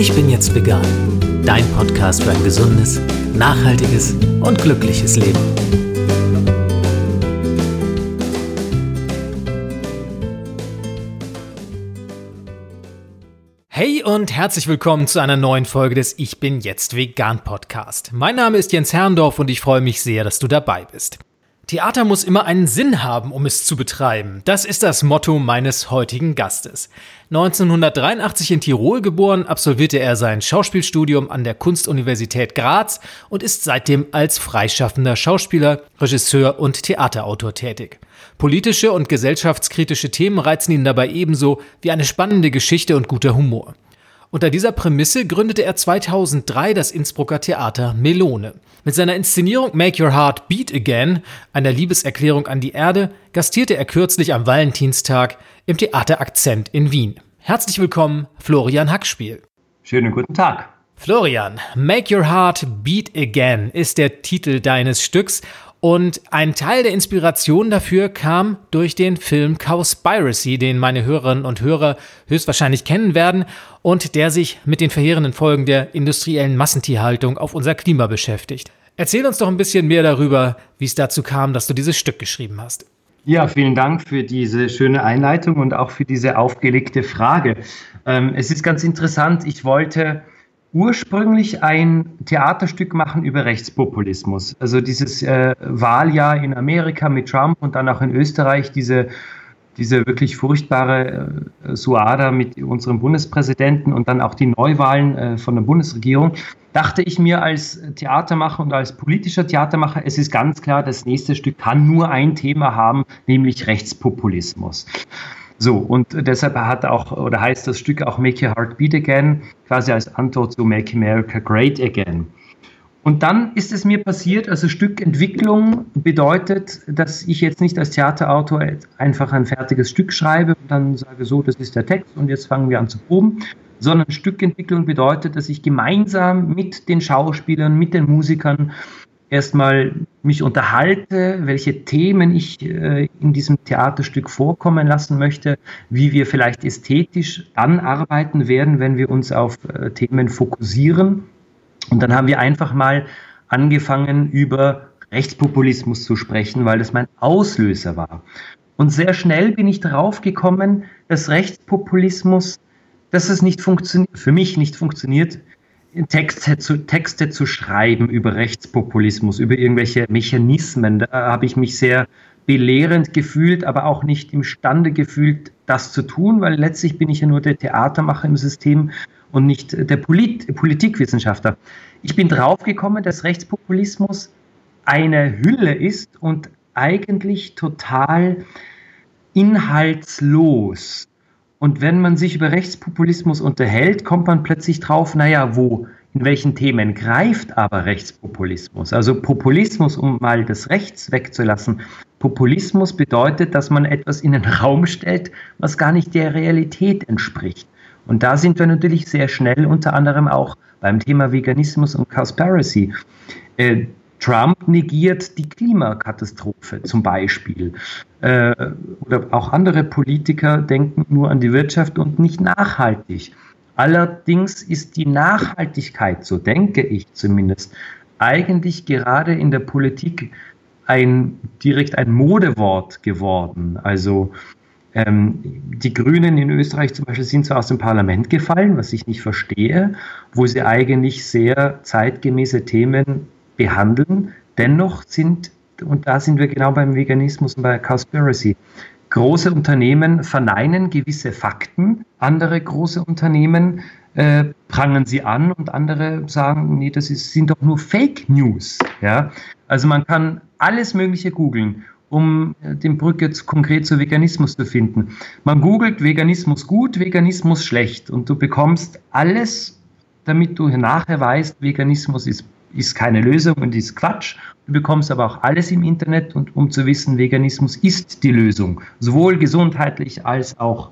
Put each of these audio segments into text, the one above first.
Ich bin jetzt vegan. Dein Podcast für ein gesundes, nachhaltiges und glückliches Leben. Hey und herzlich willkommen zu einer neuen Folge des Ich bin jetzt vegan Podcast. Mein Name ist Jens Herrndorf und ich freue mich sehr, dass du dabei bist. Theater muss immer einen Sinn haben, um es zu betreiben. Das ist das Motto meines heutigen Gastes. 1983 in Tirol geboren, absolvierte er sein Schauspielstudium an der Kunstuniversität Graz und ist seitdem als freischaffender Schauspieler, Regisseur und Theaterautor tätig. Politische und gesellschaftskritische Themen reizen ihn dabei ebenso wie eine spannende Geschichte und guter Humor. Unter dieser Prämisse gründete er 2003 das Innsbrucker Theater Melone. Mit seiner Inszenierung Make Your Heart Beat Again, einer Liebeserklärung an die Erde, gastierte er kürzlich am Valentinstag im Theater Akzent in Wien. Herzlich willkommen, Florian Hackspiel. Schönen guten Tag. Florian, Make Your Heart Beat Again ist der Titel deines Stücks und ein Teil der Inspiration dafür kam durch den Film Cowspiracy, den meine Hörerinnen und Hörer höchstwahrscheinlich kennen werden und der sich mit den verheerenden Folgen der industriellen Massentierhaltung auf unser Klima beschäftigt. Erzähl uns doch ein bisschen mehr darüber, wie es dazu kam, dass du dieses Stück geschrieben hast. Ja, vielen Dank für diese schöne Einleitung und auch für diese aufgelegte Frage. Ähm, es ist ganz interessant, ich wollte ursprünglich ein Theaterstück machen über Rechtspopulismus. Also dieses äh, Wahljahr in Amerika mit Trump und dann auch in Österreich, diese, diese wirklich furchtbare äh, Suada mit unserem Bundespräsidenten und dann auch die Neuwahlen äh, von der Bundesregierung, dachte ich mir als Theatermacher und als politischer Theatermacher, es ist ganz klar, das nächste Stück kann nur ein Thema haben, nämlich Rechtspopulismus. So, und deshalb hat auch, oder heißt das Stück auch Make Your Heart Beat Again, quasi als Antwort zu Make America Great Again. Und dann ist es mir passiert, also Stückentwicklung bedeutet, dass ich jetzt nicht als Theaterautor einfach ein fertiges Stück schreibe und dann sage, so, das ist der Text und jetzt fangen wir an zu proben, sondern Stückentwicklung bedeutet, dass ich gemeinsam mit den Schauspielern, mit den Musikern erstmal mich unterhalte, welche Themen ich äh, in diesem Theaterstück vorkommen lassen möchte, wie wir vielleicht ästhetisch dann arbeiten werden, wenn wir uns auf äh, Themen fokussieren. Und dann haben wir einfach mal angefangen, über Rechtspopulismus zu sprechen, weil das mein Auslöser war. Und sehr schnell bin ich darauf gekommen, dass Rechtspopulismus, dass es nicht funktioniert, für mich nicht funktioniert, Texte zu, Texte zu schreiben über Rechtspopulismus, über irgendwelche Mechanismen. Da habe ich mich sehr belehrend gefühlt, aber auch nicht imstande gefühlt, das zu tun, weil letztlich bin ich ja nur der Theatermacher im System und nicht der Polit Politikwissenschaftler. Ich bin draufgekommen, dass Rechtspopulismus eine Hülle ist und eigentlich total inhaltslos. Und wenn man sich über Rechtspopulismus unterhält, kommt man plötzlich drauf, naja, wo, in welchen Themen greift aber Rechtspopulismus? Also Populismus, um mal das Rechts wegzulassen. Populismus bedeutet, dass man etwas in den Raum stellt, was gar nicht der Realität entspricht. Und da sind wir natürlich sehr schnell unter anderem auch beim Thema Veganismus und Conspiracy. Trump negiert die Klimakatastrophe zum Beispiel. Äh, oder auch andere Politiker denken nur an die Wirtschaft und nicht nachhaltig. Allerdings ist die Nachhaltigkeit, so denke ich zumindest, eigentlich gerade in der Politik ein direkt ein Modewort geworden. Also ähm, die Grünen in Österreich zum Beispiel sind zwar aus dem Parlament gefallen, was ich nicht verstehe, wo sie eigentlich sehr zeitgemäße Themen behandeln. Dennoch sind, und da sind wir genau beim Veganismus und bei Cowspiracy, große Unternehmen verneinen gewisse Fakten, andere große Unternehmen äh, prangern sie an und andere sagen, nee, das ist, sind doch nur Fake News. Ja? Also man kann alles Mögliche googeln, um äh, den Brücke jetzt konkret zu Veganismus zu finden. Man googelt Veganismus gut, Veganismus schlecht und du bekommst alles, damit du nachher weißt, Veganismus ist ist keine Lösung und ist Quatsch. Du bekommst aber auch alles im Internet und um zu wissen, Veganismus ist die Lösung, sowohl gesundheitlich als auch,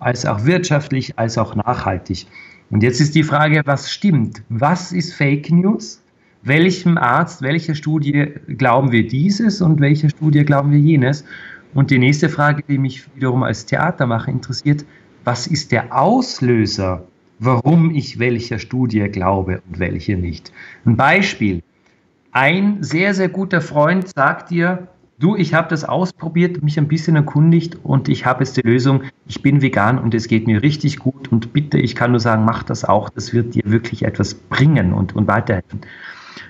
als auch wirtschaftlich, als auch nachhaltig. Und jetzt ist die Frage, was stimmt? Was ist Fake News? Welchem Arzt, welcher Studie glauben wir dieses und welcher Studie glauben wir jenes? Und die nächste Frage, die mich wiederum als Theatermacher interessiert, was ist der Auslöser warum ich welcher Studie glaube und welche nicht. Ein Beispiel. Ein sehr, sehr guter Freund sagt dir, du, ich habe das ausprobiert, mich ein bisschen erkundigt und ich habe jetzt die Lösung, ich bin vegan und es geht mir richtig gut und bitte, ich kann nur sagen, mach das auch, das wird dir wirklich etwas bringen und, und weiterhelfen.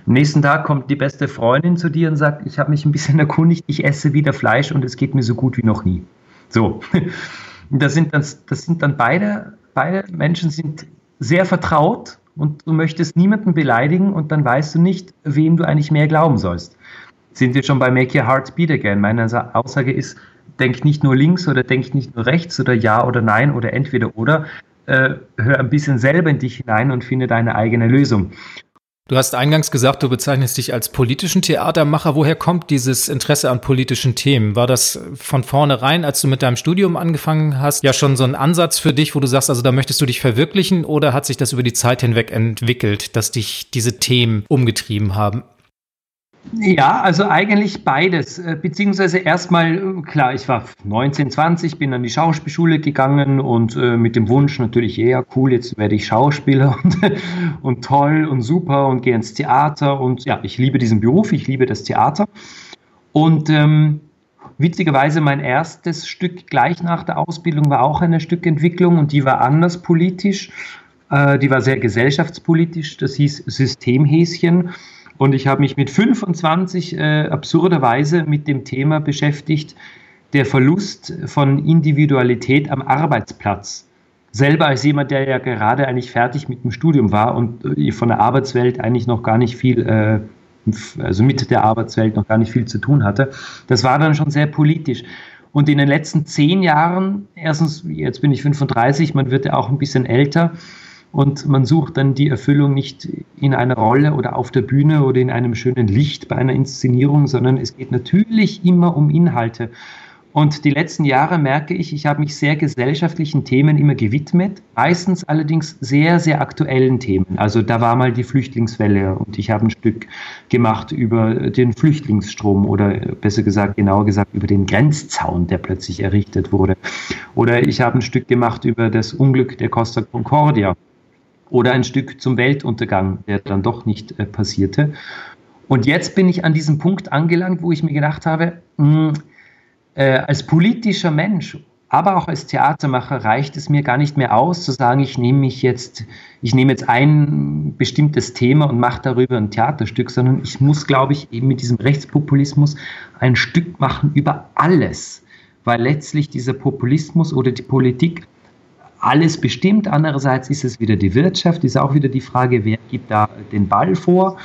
Am nächsten Tag kommt die beste Freundin zu dir und sagt, ich habe mich ein bisschen erkundigt, ich esse wieder Fleisch und es geht mir so gut wie noch nie. So, das sind dann, das sind dann beide, beide Menschen sind sehr vertraut und du möchtest niemanden beleidigen und dann weißt du nicht, wem du eigentlich mehr glauben sollst. Sind wir schon bei Make Your Heart Beat Again? Meine Aussage ist, denk nicht nur links oder denk nicht nur rechts oder ja oder nein oder entweder oder. Äh, hör ein bisschen selber in dich hinein und finde deine eigene Lösung. Du hast eingangs gesagt, du bezeichnest dich als politischen Theatermacher. Woher kommt dieses Interesse an politischen Themen? War das von vornherein, als du mit deinem Studium angefangen hast, ja schon so ein Ansatz für dich, wo du sagst, also da möchtest du dich verwirklichen oder hat sich das über die Zeit hinweg entwickelt, dass dich diese Themen umgetrieben haben? Ja, also eigentlich beides. Äh, beziehungsweise erstmal, äh, klar, ich war 19, 20, bin an die Schauspielschule gegangen und äh, mit dem Wunsch natürlich, ja, cool, jetzt werde ich Schauspieler und, und toll und super und gehe ins Theater. Und ja, ich liebe diesen Beruf, ich liebe das Theater. Und ähm, witzigerweise mein erstes Stück gleich nach der Ausbildung war auch eine Stückentwicklung und die war anders politisch. Äh, die war sehr gesellschaftspolitisch. Das hieß Systemhäschen. Und ich habe mich mit 25 äh, absurderweise mit dem Thema beschäftigt, der Verlust von Individualität am Arbeitsplatz. Selber als jemand, der ja gerade eigentlich fertig mit dem Studium war und äh, von der Arbeitswelt eigentlich noch gar nicht viel, äh, also mit der Arbeitswelt noch gar nicht viel zu tun hatte. Das war dann schon sehr politisch. Und in den letzten zehn Jahren, erstens, jetzt bin ich 35, man wird ja auch ein bisschen älter, und man sucht dann die Erfüllung nicht in einer Rolle oder auf der Bühne oder in einem schönen Licht bei einer Inszenierung, sondern es geht natürlich immer um Inhalte. Und die letzten Jahre merke ich, ich habe mich sehr gesellschaftlichen Themen immer gewidmet, meistens allerdings sehr, sehr aktuellen Themen. Also da war mal die Flüchtlingswelle und ich habe ein Stück gemacht über den Flüchtlingsstrom oder besser gesagt, genauer gesagt, über den Grenzzaun, der plötzlich errichtet wurde. Oder ich habe ein Stück gemacht über das Unglück der Costa Concordia oder ein Stück zum Weltuntergang, der dann doch nicht äh, passierte. Und jetzt bin ich an diesem Punkt angelangt, wo ich mir gedacht habe, mh, hm, äh, als politischer Mensch, aber auch als Theatermacher reicht es mir gar nicht mehr aus, zu sagen, ich nehme mich jetzt, ich nehme jetzt ein bestimmtes Thema und mache darüber ein Theaterstück, sondern ich muss, glaube ich, eben mit diesem Rechtspopulismus ein Stück machen über alles, weil letztlich dieser Populismus oder die Politik alles bestimmt. Andererseits ist es wieder die Wirtschaft, ist auch wieder die Frage, wer gibt da den Ball vor.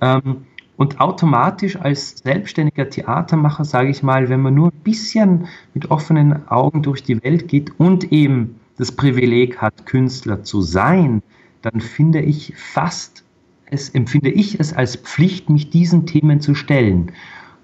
Ähm, und automatisch als selbstständiger Theatermacher, sage ich mal, wenn man nur ein bisschen mit offenen Augen durch die Welt geht und eben das Privileg hat, Künstler zu sein, dann finde ich fast, es empfinde ich es als Pflicht, mich diesen Themen zu stellen.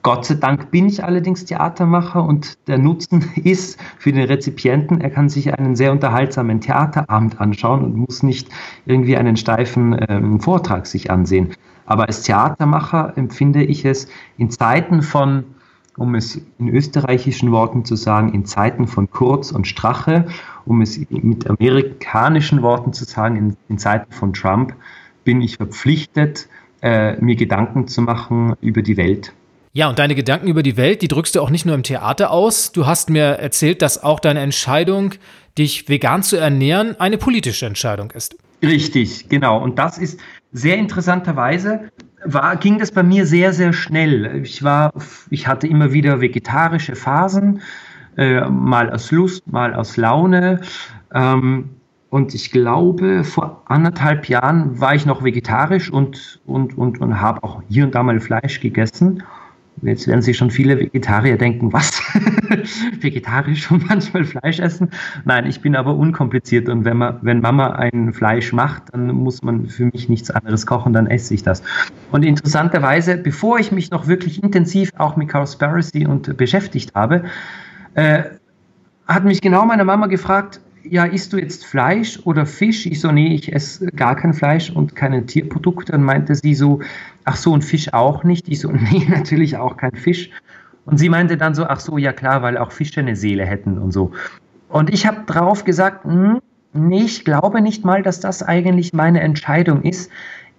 Gott sei Dank bin ich allerdings Theatermacher und der Nutzen ist für den Rezipienten, er kann sich einen sehr unterhaltsamen Theaterabend anschauen und muss nicht irgendwie einen steifen ähm, Vortrag sich ansehen. Aber als Theatermacher empfinde ich es in Zeiten von, um es in österreichischen Worten zu sagen, in Zeiten von Kurz und Strache, um es mit amerikanischen Worten zu sagen, in, in Zeiten von Trump, bin ich verpflichtet, äh, mir Gedanken zu machen über die Welt ja, und deine Gedanken über die Welt, die drückst du auch nicht nur im Theater aus. Du hast mir erzählt, dass auch deine Entscheidung, dich vegan zu ernähren, eine politische Entscheidung ist. Richtig, genau. Und das ist sehr interessanterweise war, ging das bei mir sehr, sehr schnell. Ich war, ich hatte immer wieder vegetarische Phasen, äh, mal aus Lust, mal aus Laune. Ähm, und ich glaube, vor anderthalb Jahren war ich noch vegetarisch und, und, und, und habe auch hier und da mal Fleisch gegessen. Jetzt werden sich schon viele Vegetarier denken, was? Vegetarisch und manchmal Fleisch essen? Nein, ich bin aber unkompliziert und wenn, man, wenn Mama ein Fleisch macht, dann muss man für mich nichts anderes kochen, dann esse ich das. Und interessanterweise, bevor ich mich noch wirklich intensiv auch mit Cowspiracy und beschäftigt habe, äh, hat mich genau meine Mama gefragt, ja, isst du jetzt Fleisch oder Fisch? Ich so, nee, ich esse gar kein Fleisch und keine Tierprodukte. Dann meinte sie so, ach so, ein Fisch auch nicht? Ich so, nee, natürlich auch kein Fisch. Und sie meinte dann so, ach so, ja klar, weil auch Fische eine Seele hätten und so. Und ich habe drauf gesagt, hm, Nee, ich glaube nicht mal, dass das eigentlich meine Entscheidung ist.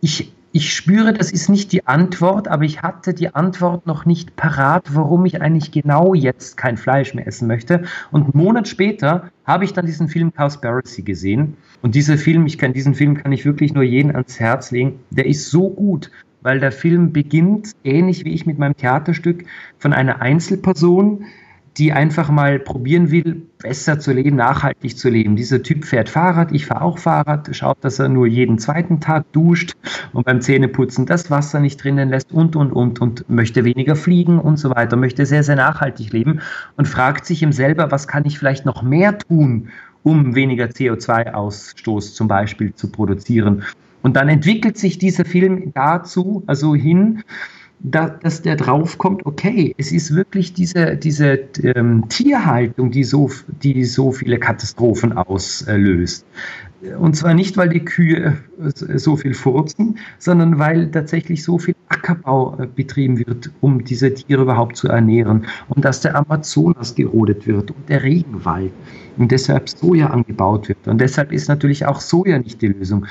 Ich, ich spüre, das ist nicht die Antwort, aber ich hatte die Antwort noch nicht parat, warum ich eigentlich genau jetzt kein Fleisch mehr essen möchte. Und einen Monat später habe ich dann diesen Film Cowspiracy gesehen. Und dieser Film, ich kann diesen Film kann ich wirklich nur jeden ans Herz legen. Der ist so gut, weil der Film beginnt ähnlich wie ich mit meinem Theaterstück von einer Einzelperson, die einfach mal probieren will, besser zu leben, nachhaltig zu leben. Dieser Typ fährt Fahrrad, ich fahre auch Fahrrad, schaut, dass er nur jeden zweiten Tag duscht und beim Zähneputzen das Wasser nicht drinnen lässt und, und, und, und möchte weniger fliegen und so weiter, möchte sehr, sehr nachhaltig leben und fragt sich ihm selber, was kann ich vielleicht noch mehr tun, um weniger CO2-Ausstoß zum Beispiel zu produzieren. Und dann entwickelt sich dieser Film dazu, also hin, da, dass der draufkommt, okay, es ist wirklich diese, diese ähm, Tierhaltung, die so, die so viele Katastrophen auslöst. Und zwar nicht, weil die Kühe äh, so viel furzen, sondern weil tatsächlich so viel Ackerbau äh, betrieben wird, um diese Tiere überhaupt zu ernähren. Und dass der Amazonas gerodet wird und der Regenwald und deshalb Soja angebaut wird. Und deshalb ist natürlich auch Soja nicht die Lösung.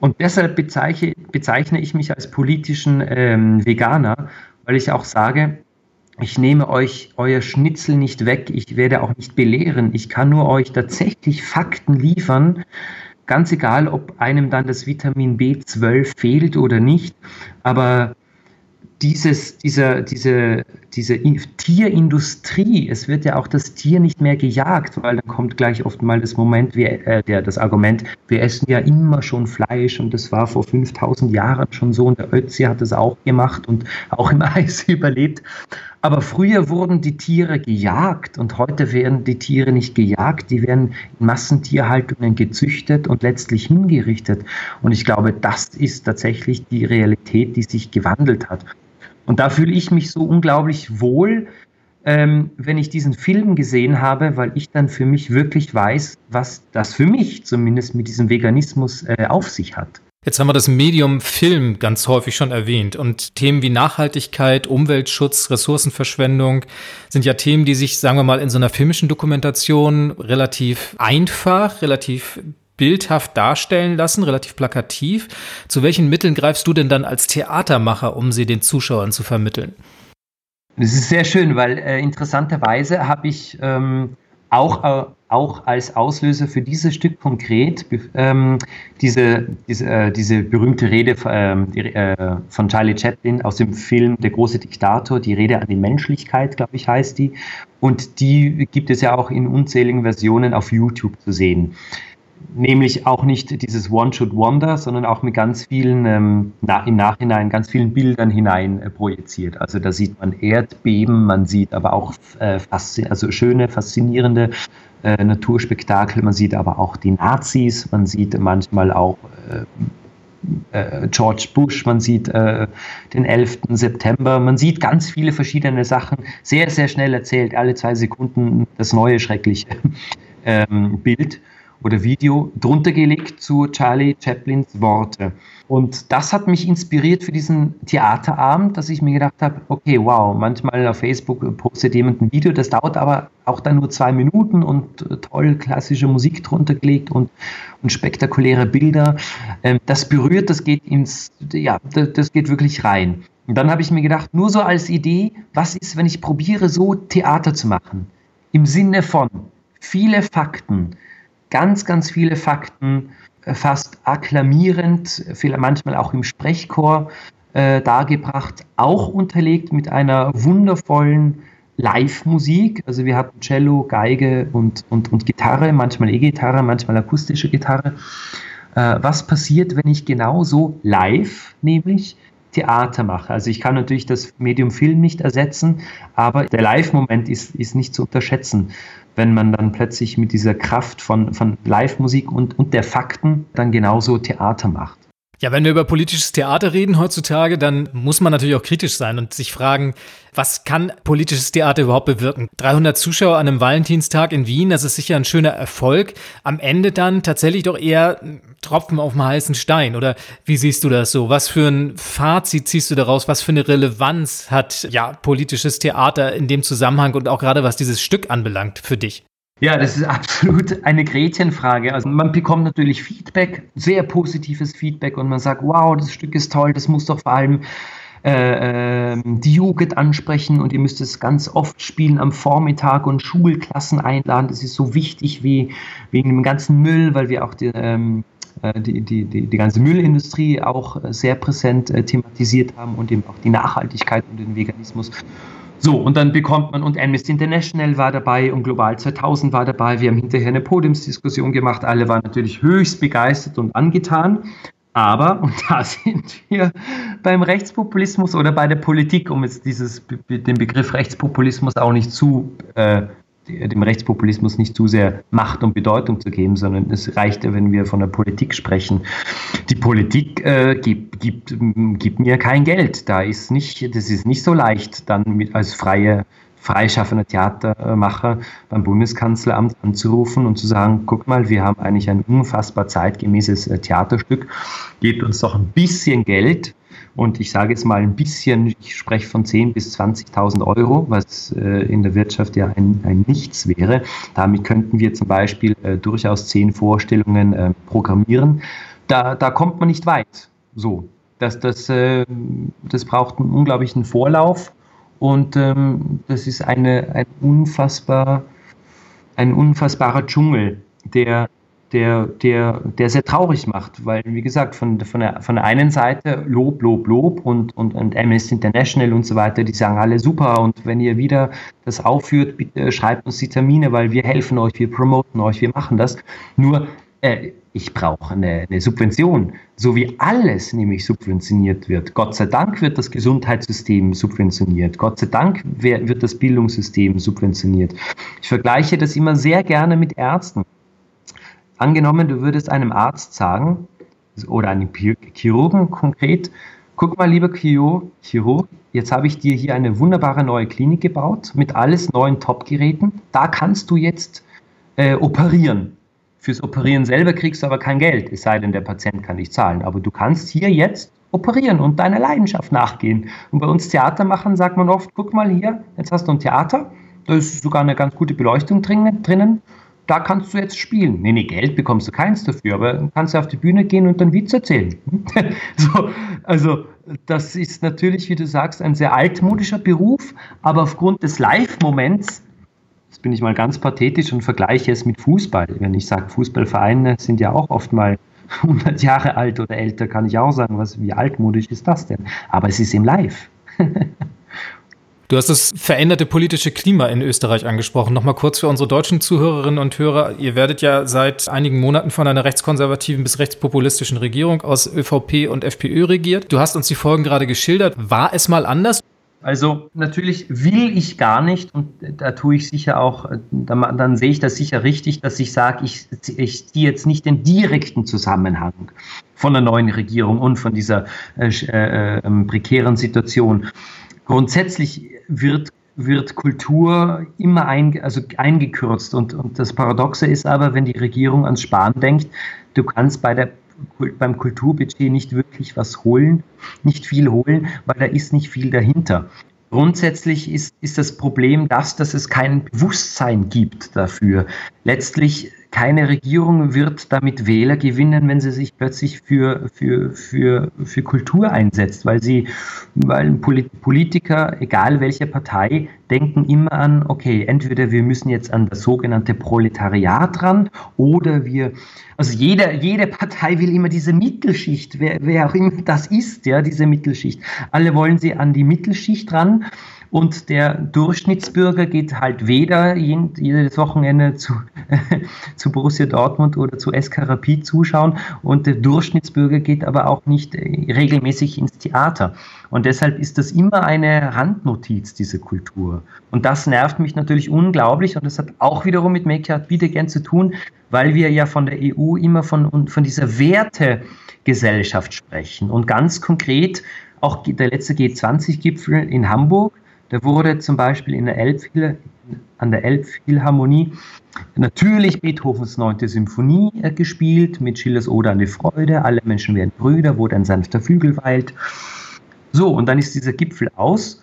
Und deshalb bezeichne, bezeichne ich mich als politischen ähm, Veganer, weil ich auch sage, ich nehme euch euer Schnitzel nicht weg, ich werde auch nicht belehren, ich kann nur euch tatsächlich Fakten liefern, ganz egal, ob einem dann das Vitamin B12 fehlt oder nicht, aber dieses, dieser, diese, diese Tierindustrie, es wird ja auch das Tier nicht mehr gejagt, weil dann kommt gleich oft mal das Moment, wir, äh, der, das Argument, wir essen ja immer schon Fleisch und das war vor 5000 Jahren schon so und der Ötzi hat das auch gemacht und auch im Eis überlebt. Aber früher wurden die Tiere gejagt und heute werden die Tiere nicht gejagt, die werden in Massentierhaltungen gezüchtet und letztlich hingerichtet. Und ich glaube, das ist tatsächlich die Realität, die sich gewandelt hat. Und da fühle ich mich so unglaublich wohl, ähm, wenn ich diesen Film gesehen habe, weil ich dann für mich wirklich weiß, was das für mich zumindest mit diesem Veganismus äh, auf sich hat. Jetzt haben wir das Medium Film ganz häufig schon erwähnt und Themen wie Nachhaltigkeit, Umweltschutz, Ressourcenverschwendung sind ja Themen, die sich, sagen wir mal, in so einer filmischen Dokumentation relativ einfach, relativ bildhaft darstellen lassen, relativ plakativ. Zu welchen Mitteln greifst du denn dann als Theatermacher, um sie den Zuschauern zu vermitteln? Das ist sehr schön, weil äh, interessanterweise habe ich ähm, auch, äh, auch als Auslöser für dieses Stück konkret ähm, diese, diese, äh, diese berühmte Rede ähm, die, äh, von Charlie Chaplin aus dem Film Der große Diktator, die Rede an die Menschlichkeit, glaube ich, heißt die. Und die gibt es ja auch in unzähligen Versionen auf YouTube zu sehen nämlich auch nicht dieses One Should Wonder, sondern auch mit ganz vielen, ähm, na, im Nachhinein ganz vielen Bildern hinein äh, projiziert. Also da sieht man Erdbeben, man sieht aber auch äh, also schöne, faszinierende äh, Naturspektakel, man sieht aber auch die Nazis, man sieht manchmal auch äh, äh George Bush, man sieht äh, den 11. September, man sieht ganz viele verschiedene Sachen, sehr, sehr schnell erzählt, alle zwei Sekunden das neue schreckliche ähm, Bild oder Video drunter gelegt zu Charlie Chaplins Worte. Und das hat mich inspiriert für diesen Theaterabend, dass ich mir gedacht habe, okay, wow, manchmal auf Facebook postet jemand ein Video, das dauert aber auch dann nur zwei Minuten und toll klassische Musik drunter gelegt und, und spektakuläre Bilder. Ähm, das berührt, das geht ins, ja, das geht wirklich rein. Und dann habe ich mir gedacht, nur so als Idee, was ist, wenn ich probiere, so Theater zu machen? Im Sinne von viele Fakten, ganz, ganz viele Fakten, äh, fast akklamierend, manchmal auch im Sprechchor äh, dargebracht, auch unterlegt mit einer wundervollen Live-Musik. Also wir hatten Cello, Geige und, und, und Gitarre, manchmal E-Gitarre, manchmal akustische Gitarre. Äh, was passiert, wenn ich genauso live, nämlich Theater mache. Also ich kann natürlich das Medium Film nicht ersetzen, aber der Live-Moment ist, ist nicht zu unterschätzen wenn man dann plötzlich mit dieser Kraft von, von Live-Musik und, und der Fakten dann genauso Theater macht. Ja, wenn wir über politisches Theater reden heutzutage, dann muss man natürlich auch kritisch sein und sich fragen, was kann politisches Theater überhaupt bewirken? 300 Zuschauer an einem Valentinstag in Wien, das ist sicher ein schöner Erfolg. Am Ende dann tatsächlich doch eher Tropfen auf dem heißen Stein. Oder wie siehst du das so? Was für ein Fazit ziehst du daraus? Was für eine Relevanz hat ja politisches Theater in dem Zusammenhang und auch gerade was dieses Stück anbelangt für dich? Ja, das ist absolut eine Gretchenfrage. Also man bekommt natürlich Feedback, sehr positives Feedback und man sagt, wow, das Stück ist toll, das muss doch vor allem äh, ähm, die Jugend ansprechen und ihr müsst es ganz oft spielen am Vormittag und Schulklassen einladen. Das ist so wichtig wie wegen dem ganzen Müll, weil wir auch die, ähm, äh, die, die, die, die, ganze Müllindustrie auch sehr präsent äh, thematisiert haben und eben auch die Nachhaltigkeit und den Veganismus. So, und dann bekommt man, und Amnesty International war dabei und Global 2000 war dabei. Wir haben hinterher eine Podiumsdiskussion gemacht. Alle waren natürlich höchst begeistert und angetan. Aber, und da sind wir beim Rechtspopulismus oder bei der Politik, um jetzt dieses, den Begriff Rechtspopulismus auch nicht zu äh, dem Rechtspopulismus nicht zu sehr Macht und Bedeutung zu geben, sondern es reicht ja, wenn wir von der Politik sprechen. Die Politik äh, gibt, gibt, gibt mir kein Geld. Da ist nicht, das ist nicht so leicht, dann mit, als freie freischaffender Theatermacher beim Bundeskanzleramt anzurufen und zu sagen, guck mal, wir haben eigentlich ein unfassbar zeitgemäßes äh, Theaterstück, gebt uns doch ein bisschen Geld und ich sage jetzt mal ein bisschen, ich spreche von 10.000 bis 20.000 Euro, was äh, in der Wirtschaft ja ein, ein, Nichts wäre. Damit könnten wir zum Beispiel äh, durchaus zehn Vorstellungen äh, programmieren. Da, da kommt man nicht weit. So, das, das, äh, das braucht einen unglaublichen Vorlauf und ähm, das ist eine, ein, unfassbar, ein unfassbarer Dschungel, der der, der, der sehr traurig macht, weil, wie gesagt, von, von, der, von der einen Seite Lob, Lob, Lob und, und, und Amnesty International und so weiter, die sagen alle super und wenn ihr wieder das aufführt, bitte schreibt uns die Termine, weil wir helfen euch, wir promoten euch, wir machen das. Nur, äh, ich brauche eine, eine, Subvention, so wie alles nämlich subventioniert wird. Gott sei Dank wird das Gesundheitssystem subventioniert. Gott sei Dank wird das Bildungssystem subventioniert. Ich vergleiche das immer sehr gerne mit Ärzten. Angenommen, du würdest einem Arzt sagen, oder einem Chirurgen konkret, guck mal, lieber Chirurg, jetzt habe ich dir hier eine wunderbare neue Klinik gebaut mit alles neuen Top-Geräten. Da kannst du jetzt äh, operieren. Fürs Operieren selber kriegst du aber kein Geld, es sei denn, der Patient kann nicht zahlen. Aber du kannst hier jetzt operieren und deiner Leidenschaft nachgehen. Und bei uns Theater machen sagt man oft, guck mal hier, jetzt hast du ein Theater, da ist sogar eine ganz gute Beleuchtung drinnen da kannst du jetzt spielen. Nee, nee, Geld bekommst du keins dafür, aber du kannst auf die Bühne gehen und dann Witz erzählen. so, also das ist natürlich, wie du sagst, ein sehr altmodischer Beruf, aber aufgrund des Live-Moments, jetzt bin ich mal ganz pathetisch und vergleiche es mit Fußball. Wenn ich sage, Fußballvereine sind ja auch oft mal 100 Jahre alt oder älter, kann ich auch sagen, was, wie altmodisch ist das denn? Aber es ist im Live. Du hast das veränderte politische Klima in Österreich angesprochen. Nochmal kurz für unsere deutschen Zuhörerinnen und Hörer. Ihr werdet ja seit einigen Monaten von einer rechtskonservativen bis rechtspopulistischen Regierung aus ÖVP und FPÖ regiert. Du hast uns die Folgen gerade geschildert. War es mal anders? Also natürlich will ich gar nicht und da tue ich sicher auch, dann, dann sehe ich das sicher richtig, dass ich sage, ich, ich ziehe jetzt nicht den direkten Zusammenhang von der neuen Regierung und von dieser äh, äh, äh, prekären Situation. Grundsätzlich wird, wird Kultur immer ein, also eingekürzt. Und, und das Paradoxe ist aber, wenn die Regierung ans Sparen denkt, du kannst bei der beim Kulturbudget nicht wirklich was holen, nicht viel holen, weil da ist nicht viel dahinter. Grundsätzlich ist, ist das Problem das, dass es kein Bewusstsein gibt dafür. Letztlich keine Regierung wird damit Wähler gewinnen, wenn sie sich plötzlich für, für, für, für Kultur einsetzt, weil sie, weil Politiker, egal welche Partei, denken immer an, okay, entweder wir müssen jetzt an das sogenannte Proletariat ran oder wir, also jeder, jede Partei will immer diese Mittelschicht, wer, wer auch immer das ist, ja, diese Mittelschicht. Alle wollen sie an die Mittelschicht ran und der Durchschnittsbürger geht halt weder jedes Wochenende zu, zu Borussia Dortmund oder zu SK Rapid zuschauen und der Durchschnittsbürger geht aber auch nicht äh, regelmäßig ins Theater. Und deshalb ist das immer eine Randnotiz, diese Kultur. Und das nervt mich natürlich unglaublich und das hat auch wiederum mit Make Art Wiedergern zu tun, weil wir ja von der EU immer von, von dieser Wertegesellschaft sprechen. Und ganz konkret auch der letzte G20-Gipfel in Hamburg da wurde zum Beispiel in der Elbphil an der Elbphilharmonie natürlich Beethovens 9. Symphonie äh, gespielt, mit Schillers Ode an die Freude, alle Menschen werden Brüder, wo ein sanfter Flügel weilt. So, und dann ist dieser Gipfel aus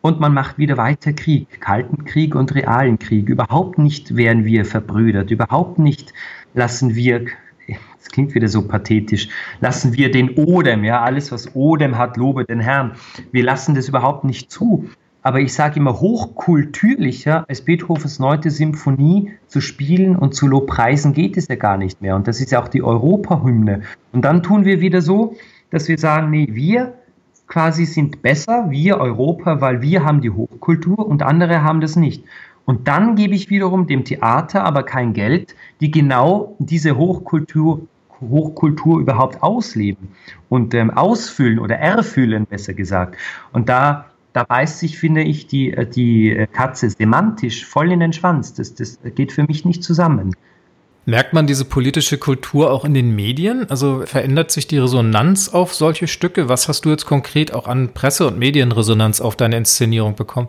und man macht wieder weiter Krieg, kalten Krieg und realen Krieg. Überhaupt nicht wären wir verbrüdert, überhaupt nicht lassen wir, das klingt wieder so pathetisch, lassen wir den Odem, ja, alles was Odem hat, lobe den Herrn. Wir lassen das überhaupt nicht zu. Aber ich sage immer, hochkultürlicher als Beethovens neunte Symphonie zu spielen und zu lobpreisen geht es ja gar nicht mehr. Und das ist ja auch die Europahymne. Und dann tun wir wieder so, dass wir sagen, nee, wir quasi sind besser, wir Europa, weil wir haben die Hochkultur und andere haben das nicht. Und dann gebe ich wiederum dem Theater aber kein Geld, die genau diese Hochkultur, Hochkultur überhaupt ausleben und ähm, ausfüllen oder erfüllen, besser gesagt. Und da da beißt sich, finde ich, die, äh, die Katze semantisch voll in den Schwanz. Das, das geht für mich nicht zusammen. Merkt man diese politische Kultur auch in den Medien? Also verändert sich die Resonanz auf solche Stücke? Was hast du jetzt konkret auch an Presse- und Medienresonanz auf deine Inszenierung bekommen?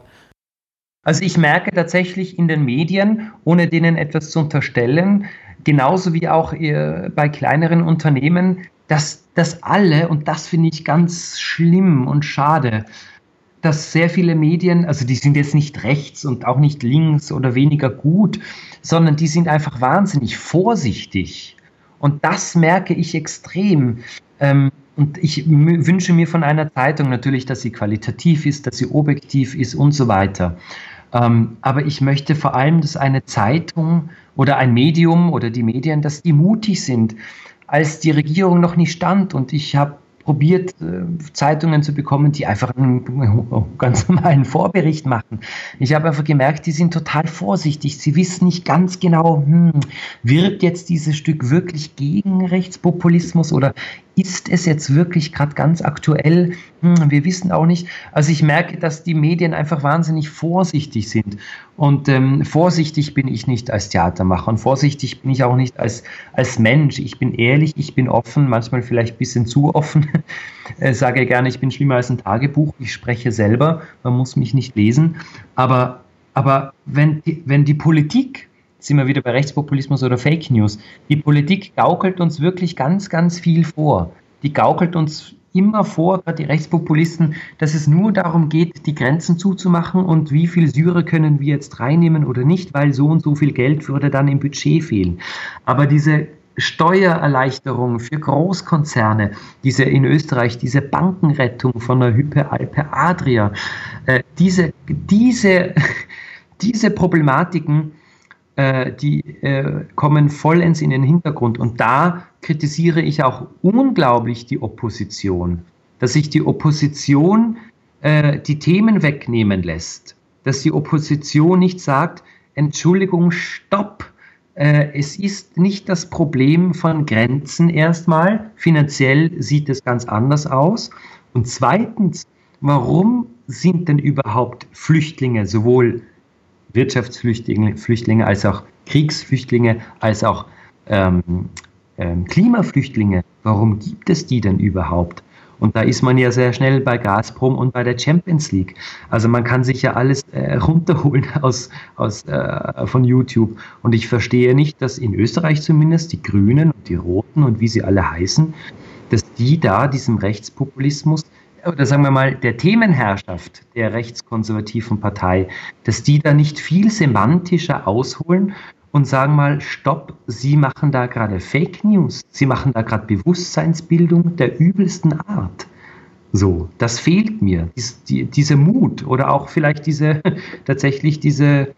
Also ich merke tatsächlich in den Medien, ohne denen etwas zu unterstellen, genauso wie auch äh, bei kleineren Unternehmen, dass das alle, und das finde ich ganz schlimm und schade, dass sehr viele Medien, also die sind jetzt nicht rechts und auch nicht links oder weniger gut, sondern die sind einfach wahnsinnig vorsichtig. Und das merke ich extrem. Ähm, und ich wünsche mir von einer Zeitung natürlich, dass sie qualitativ ist, dass sie objektiv ist und so weiter. Ähm, aber ich möchte vor allem, dass eine Zeitung oder ein Medium oder die Medien, dass die mutig sind, als die Regierung noch nicht stand. Und ich habe probiert, äh, Zeitungen zu bekommen, die einfach einen ganz normalen Vorbericht machen. Ich habe einfach gemerkt, die sind total vorsichtig. Sie wissen nicht ganz genau, hm, wirkt jetzt dieses Stück wirklich gegen Rechtspopulismus oder ist es jetzt wirklich gerade ganz aktuell? Hm, wir wissen auch nicht. Also ich merke, dass die Medien einfach wahnsinnig vorsichtig sind. Und ähm, vorsichtig bin ich nicht als Theatermacher und vorsichtig bin ich auch nicht als, als Mensch. Ich bin ehrlich, ich bin offen, manchmal vielleicht ein bisschen zu offen. äh, sage gerne, ich bin schlimmer als ein Tagebuch. Ich spreche selber, man muss mich nicht lesen. Aber, aber wenn, wenn die Politik sind wir wieder bei Rechtspopulismus oder Fake News. Die Politik gaukelt uns wirklich ganz, ganz viel vor. Die gaukelt uns immer vor, die Rechtspopulisten, dass es nur darum geht, die Grenzen zuzumachen und wie viel Syrer können wir jetzt reinnehmen oder nicht, weil so und so viel Geld würde dann im Budget fehlen. Aber diese Steuererleichterung für Großkonzerne, diese in Österreich, diese Bankenrettung von der Hype Alpe Adria, äh, diese, diese, diese Problematiken, die äh, kommen vollends in den Hintergrund. Und da kritisiere ich auch unglaublich die Opposition, dass sich die Opposition äh, die Themen wegnehmen lässt, dass die Opposition nicht sagt, Entschuldigung, stopp, äh, es ist nicht das Problem von Grenzen erstmal, finanziell sieht es ganz anders aus. Und zweitens, warum sind denn überhaupt Flüchtlinge sowohl Wirtschaftsflüchtlinge Flüchtlinge, als auch Kriegsflüchtlinge, als auch ähm, ähm, Klimaflüchtlinge. Warum gibt es die denn überhaupt? Und da ist man ja sehr schnell bei Gazprom und bei der Champions League. Also man kann sich ja alles äh, runterholen aus, aus, äh, von YouTube. Und ich verstehe nicht, dass in Österreich zumindest die Grünen und die Roten und wie sie alle heißen, dass die da diesem Rechtspopulismus oder sagen wir mal, der Themenherrschaft der rechtskonservativen Partei, dass die da nicht viel semantischer ausholen und sagen mal, stopp, Sie machen da gerade Fake News, Sie machen da gerade Bewusstseinsbildung der übelsten Art. So, das fehlt mir, dies, die, diese Mut oder auch vielleicht diese, tatsächlich diese,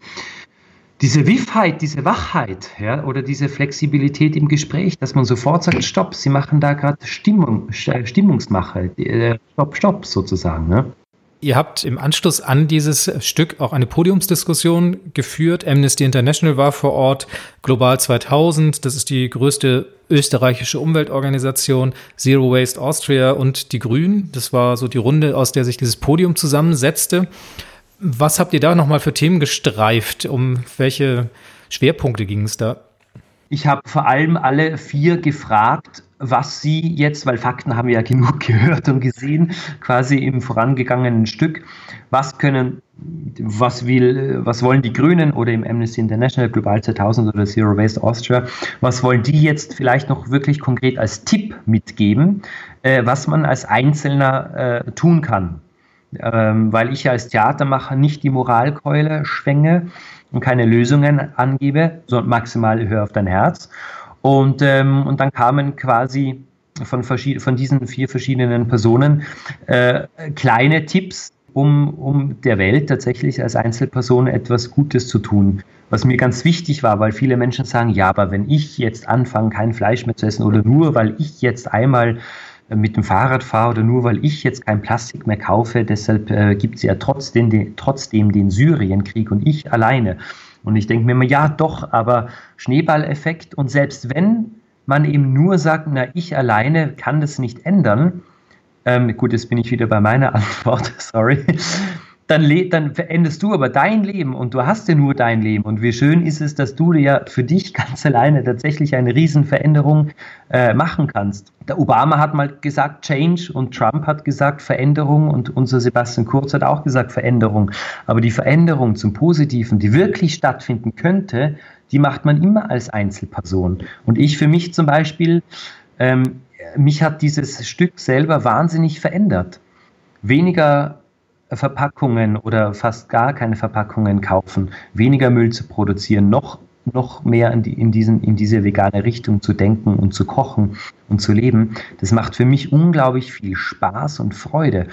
diese Wiffheit, diese Wachheit ja, oder diese Flexibilität im Gespräch, dass man sofort sagt, stopp, Sie machen da gerade Stimmung, Stimmungsmache, äh, stopp, stopp sozusagen. Ne? Ihr habt im Anschluss an dieses Stück auch eine Podiumsdiskussion geführt. Amnesty International war vor Ort, Global 2000, das ist die größte österreichische Umweltorganisation, Zero Waste Austria und die Grünen. Das war so die Runde, aus der sich dieses Podium zusammensetzte. Was habt ihr da nochmal für Themen gestreift? Um welche Schwerpunkte ging es da? Ich habe vor allem alle vier gefragt, was sie jetzt, weil Fakten haben wir ja genug gehört und gesehen, quasi im vorangegangenen Stück, was können, was will, was wollen die Grünen oder im Amnesty International Global 2000 oder Zero Waste Austria, was wollen die jetzt vielleicht noch wirklich konkret als Tipp mitgeben, äh, was man als Einzelner äh, tun kann? Ähm, weil ich als Theatermacher nicht die Moralkeule schwänge und keine Lösungen angebe, sondern maximal höre auf dein Herz. Und, ähm, und dann kamen quasi von, von diesen vier verschiedenen Personen äh, kleine Tipps, um, um der Welt tatsächlich als Einzelperson etwas Gutes zu tun. Was mir ganz wichtig war, weil viele Menschen sagen, ja, aber wenn ich jetzt anfange, kein Fleisch mehr zu essen oder nur weil ich jetzt einmal mit dem Fahrrad fahre oder nur weil ich jetzt kein Plastik mehr kaufe, deshalb äh, gibt es ja trotzdem den, trotzdem den Syrienkrieg und ich alleine. Und ich denke mir immer, ja doch, aber Schneeballeffekt und selbst wenn man eben nur sagt, na, ich alleine kann das nicht ändern, ähm, gut, jetzt bin ich wieder bei meiner Antwort, sorry, dann, dann veränderst du aber dein Leben und du hast ja nur dein Leben. Und wie schön ist es, dass du ja für dich ganz alleine tatsächlich eine Riesenveränderung äh, machen kannst. Der Obama hat mal gesagt Change und Trump hat gesagt Veränderung und unser Sebastian Kurz hat auch gesagt Veränderung. Aber die Veränderung zum Positiven, die wirklich stattfinden könnte, die macht man immer als Einzelperson. Und ich für mich zum Beispiel, ähm, mich hat dieses Stück selber wahnsinnig verändert. Weniger Verpackungen oder fast gar keine Verpackungen kaufen, weniger Müll zu produzieren, noch, noch mehr in, die, in, diesen, in diese vegane Richtung zu denken und zu kochen und zu leben, das macht für mich unglaublich viel Spaß und Freude.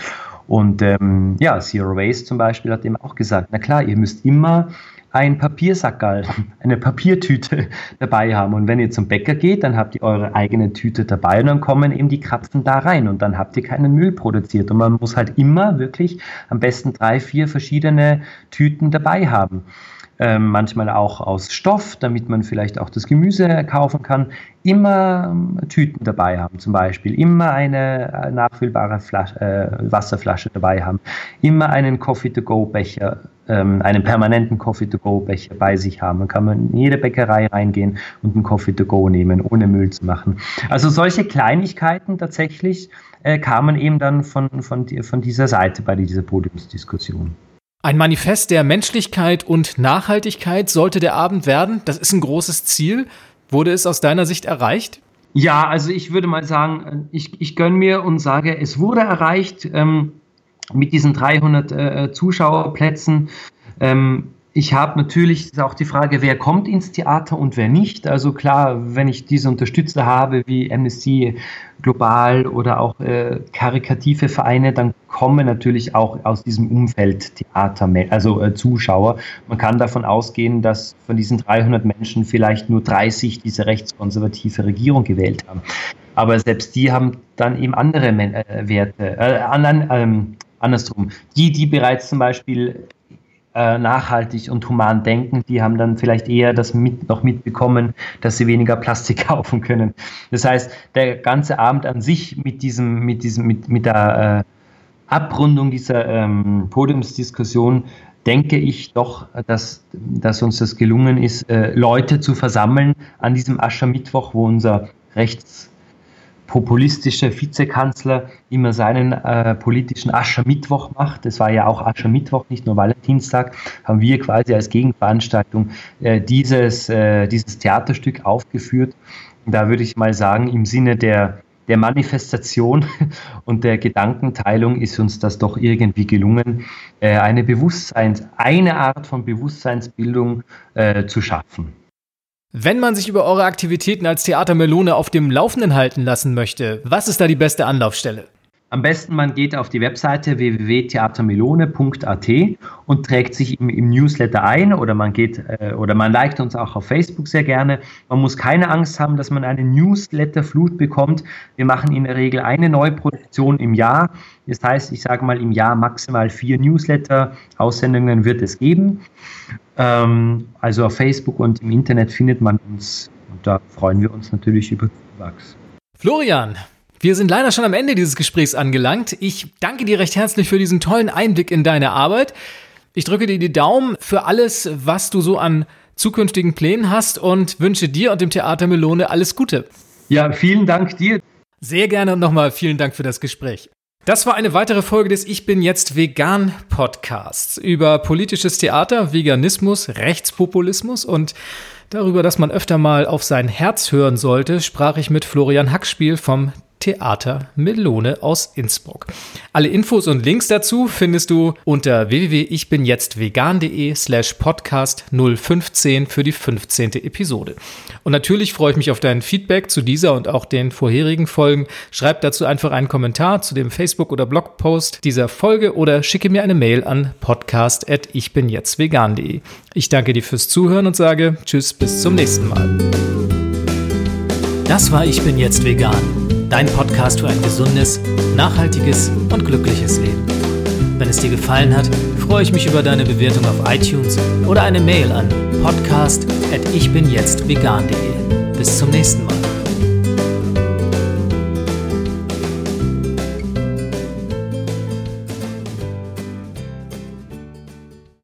Und ähm, ja, Zero Waste zum Beispiel hat eben auch gesagt, na klar, ihr müsst immer ein Papiersackerl, eine Papiertüte dabei haben. Und wenn ihr zum Bäcker geht, dann habt ihr eure eigene Tüte dabei und dann kommen eben die Krapfen da rein und dann habt ihr keinen Müll produziert. Und man muss halt immer wirklich am besten drei, vier verschiedene Tüten dabei haben. Ähm, manchmal auch aus Stoff, damit man vielleicht auch das Gemüse kaufen kann. Immer ähm, Tüten dabei haben, zum Beispiel. Immer eine äh, nachfüllbare Flasche, äh, Wasserflasche dabei haben. Immer einen Coffee-to-go-Becher ähm, einen permanenten Coffee-to-go-Becher bei sich haben. Dann kann man in jede Bäckerei reingehen und einen Coffee-to-go nehmen, ohne Müll zu machen. Also solche Kleinigkeiten tatsächlich äh, kamen eben dann von, von, von dieser Seite bei dieser Podiumsdiskussion. Ein Manifest der Menschlichkeit und Nachhaltigkeit sollte der Abend werden. Das ist ein großes Ziel. Wurde es aus deiner Sicht erreicht? Ja, also ich würde mal sagen, ich, ich gönne mir und sage, es wurde erreicht. Ähm, mit diesen 300 äh, Zuschauerplätzen. Ähm, ich habe natürlich auch die Frage, wer kommt ins Theater und wer nicht. Also klar, wenn ich diese Unterstützer habe wie Amnesty Global oder auch äh, karikative Vereine, dann kommen natürlich auch aus diesem Umfeld Theater, also äh, Zuschauer. Man kann davon ausgehen, dass von diesen 300 Menschen vielleicht nur 30 diese rechtskonservative Regierung gewählt haben. Aber selbst die haben dann eben andere äh, Werte, äh, anderen, ähm, andersrum. Die, die bereits zum Beispiel äh, nachhaltig und human denken, die haben dann vielleicht eher das mit, noch mitbekommen, dass sie weniger Plastik kaufen können. Das heißt, der ganze Abend an sich mit diesem, mit diesem, mit, mit der äh, Abrundung dieser ähm, Podiumsdiskussion denke ich doch, dass, dass uns das gelungen ist, äh, Leute zu versammeln an diesem Aschermittwoch, wo unser Rechts populistische Vizekanzler immer seinen äh, politischen Aschermittwoch macht. Das war ja auch Aschermittwoch, nicht nur Valentinstag, haben wir quasi als Gegenveranstaltung äh, dieses, äh, dieses Theaterstück aufgeführt. Und da würde ich mal sagen, im Sinne der, der Manifestation und der Gedankenteilung ist uns das doch irgendwie gelungen, äh, eine Bewusstseins, eine Art von Bewusstseinsbildung äh, zu schaffen. Wenn man sich über eure Aktivitäten als Theater Melone auf dem Laufenden halten lassen möchte, was ist da die beste Anlaufstelle? Am besten man geht auf die Webseite www.theatermelone.at und trägt sich im, im, Newsletter ein oder man geht äh, oder man liked uns auch auf Facebook sehr gerne. Man muss keine Angst haben, dass man eine Newsletterflut bekommt. Wir machen in der Regel eine neue Produktion im Jahr. Das heißt, ich sage mal im Jahr maximal vier Newsletter-Aussendungen wird es geben. Ähm, also auf Facebook und im Internet findet man uns und da freuen wir uns natürlich über Zuwachs. Florian, wir sind leider schon am Ende dieses Gesprächs angelangt. Ich danke dir recht herzlich für diesen tollen Einblick in deine Arbeit. Ich drücke dir die Daumen für alles, was du so an zukünftigen Plänen hast und wünsche dir und dem Theater Melone alles Gute. Ja, vielen Dank dir. Sehr gerne und nochmal vielen Dank für das Gespräch. Das war eine weitere Folge des Ich bin jetzt vegan Podcasts über politisches Theater, Veganismus, Rechtspopulismus und darüber, dass man öfter mal auf sein Herz hören sollte, sprach ich mit Florian Hackspiel vom Theater Melone aus Innsbruck. Alle Infos und Links dazu findest du unter www.ichbinjetztvegan.de slash podcast 015 für die 15. Episode. Und natürlich freue ich mich auf dein Feedback zu dieser und auch den vorherigen Folgen. Schreib dazu einfach einen Kommentar zu dem Facebook- oder Blogpost dieser Folge oder schicke mir eine Mail an podcast.ichbinjetztvegan.de. Ich danke dir fürs Zuhören und sage Tschüss, bis zum nächsten Mal. Das war Ich bin jetzt vegan, dein Podcast für ein gesundes, nachhaltiges und glückliches Leben. Wenn es dir gefallen hat, freue ich mich über deine Bewertung auf iTunes oder eine Mail an podcast@ichbinjetztvegan.de. Bis zum nächsten Mal.